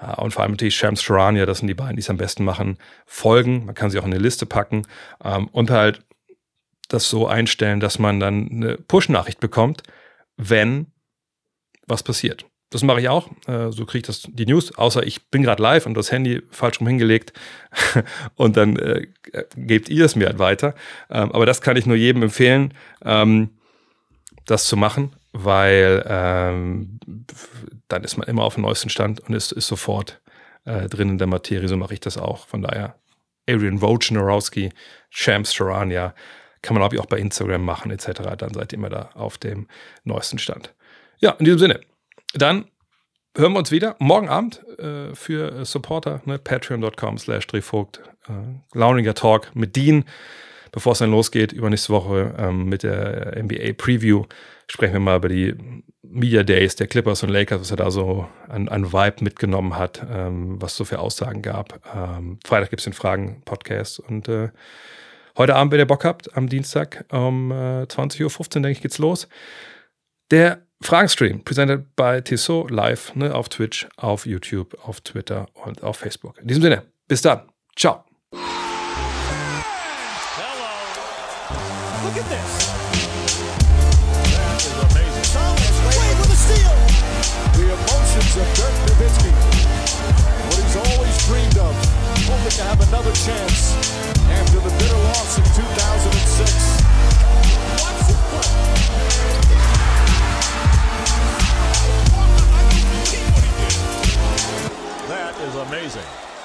äh, und vor allem natürlich Shams Charania, das sind die beiden, die es am besten machen, folgen. Man kann sie auch in eine Liste packen ähm, und halt das so einstellen, dass man dann eine Push-Nachricht bekommt, wenn was passiert. Das mache ich auch. Äh, so kriege ich das, die News, außer ich bin gerade live und das Handy falsch rum hingelegt *laughs* und dann äh, gebt ihr es mir halt weiter. Ähm, aber das kann ich nur jedem empfehlen, ähm, das zu machen, weil ähm, dann ist man immer auf dem neuesten Stand und ist, ist sofort äh, drin in der Materie. So mache ich das auch. Von daher, Adrian Wojnarowski, Shams Charania, kann man auch bei Instagram machen etc. Dann seid ihr immer da auf dem neuesten Stand. Ja, in diesem Sinne. Dann hören wir uns wieder morgen Abend äh, für Supporter, ne, patreon.com slash drehvogt, äh, Launiger Talk mit Dean, bevor es dann losgeht, übernächste Woche ähm, mit der NBA Preview, sprechen wir mal über die Media Days der Clippers und Lakers, was er da so an, an Vibe mitgenommen hat, ähm, was so für Aussagen gab. Ähm, Freitag gibt es den Fragen-Podcast und äh, heute Abend, wenn ihr Bock habt, am Dienstag um äh, 20.15 Uhr, denke ich, geht's los. Der Fragenstream, presented by Tissot live ne, auf Twitch, auf YouTube, auf Twitter und auf Facebook. In diesem Sinne, bis dann. Ciao. Hello. That is amazing.